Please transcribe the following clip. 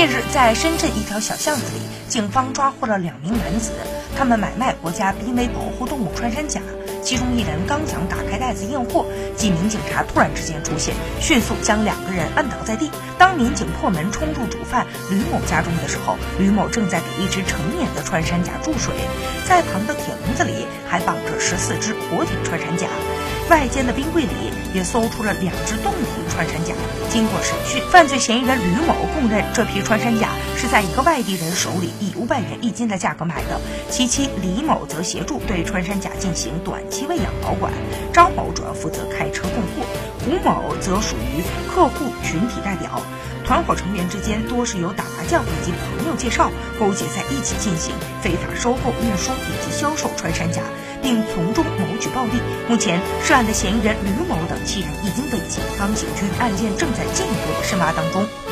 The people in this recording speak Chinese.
近日，在深圳一条小巷子里，警方抓获了两名男子，他们买卖国家濒危保护动物穿山甲。其中一人刚想打开袋子验货，几名警察突然之间出现，迅速将两个人按倒在地。当民警破门冲入主犯吕某家中的时候，吕某正在给一只成年的穿山甲注水，在旁的铁笼子里还绑着十四只活体穿山甲。外间的冰柜里也搜出了两只冻体穿山甲。经过审讯，犯罪嫌疑人吕某供认，这批穿山甲是在一个外地人手里以五百元一斤的价格买的。其妻李某则协助对穿山甲进行短期喂养保管，张某主要负责开车供货，胡某则属于客户群体代表。团伙成员之间多是由打麻将以及朋友介绍勾结在一起进行非法收购、运输以及销售穿山甲，并从中谋取暴利。目前，涉案的嫌疑人吕某等七人已经被警方刑拘，案件正在进一步的深挖当中。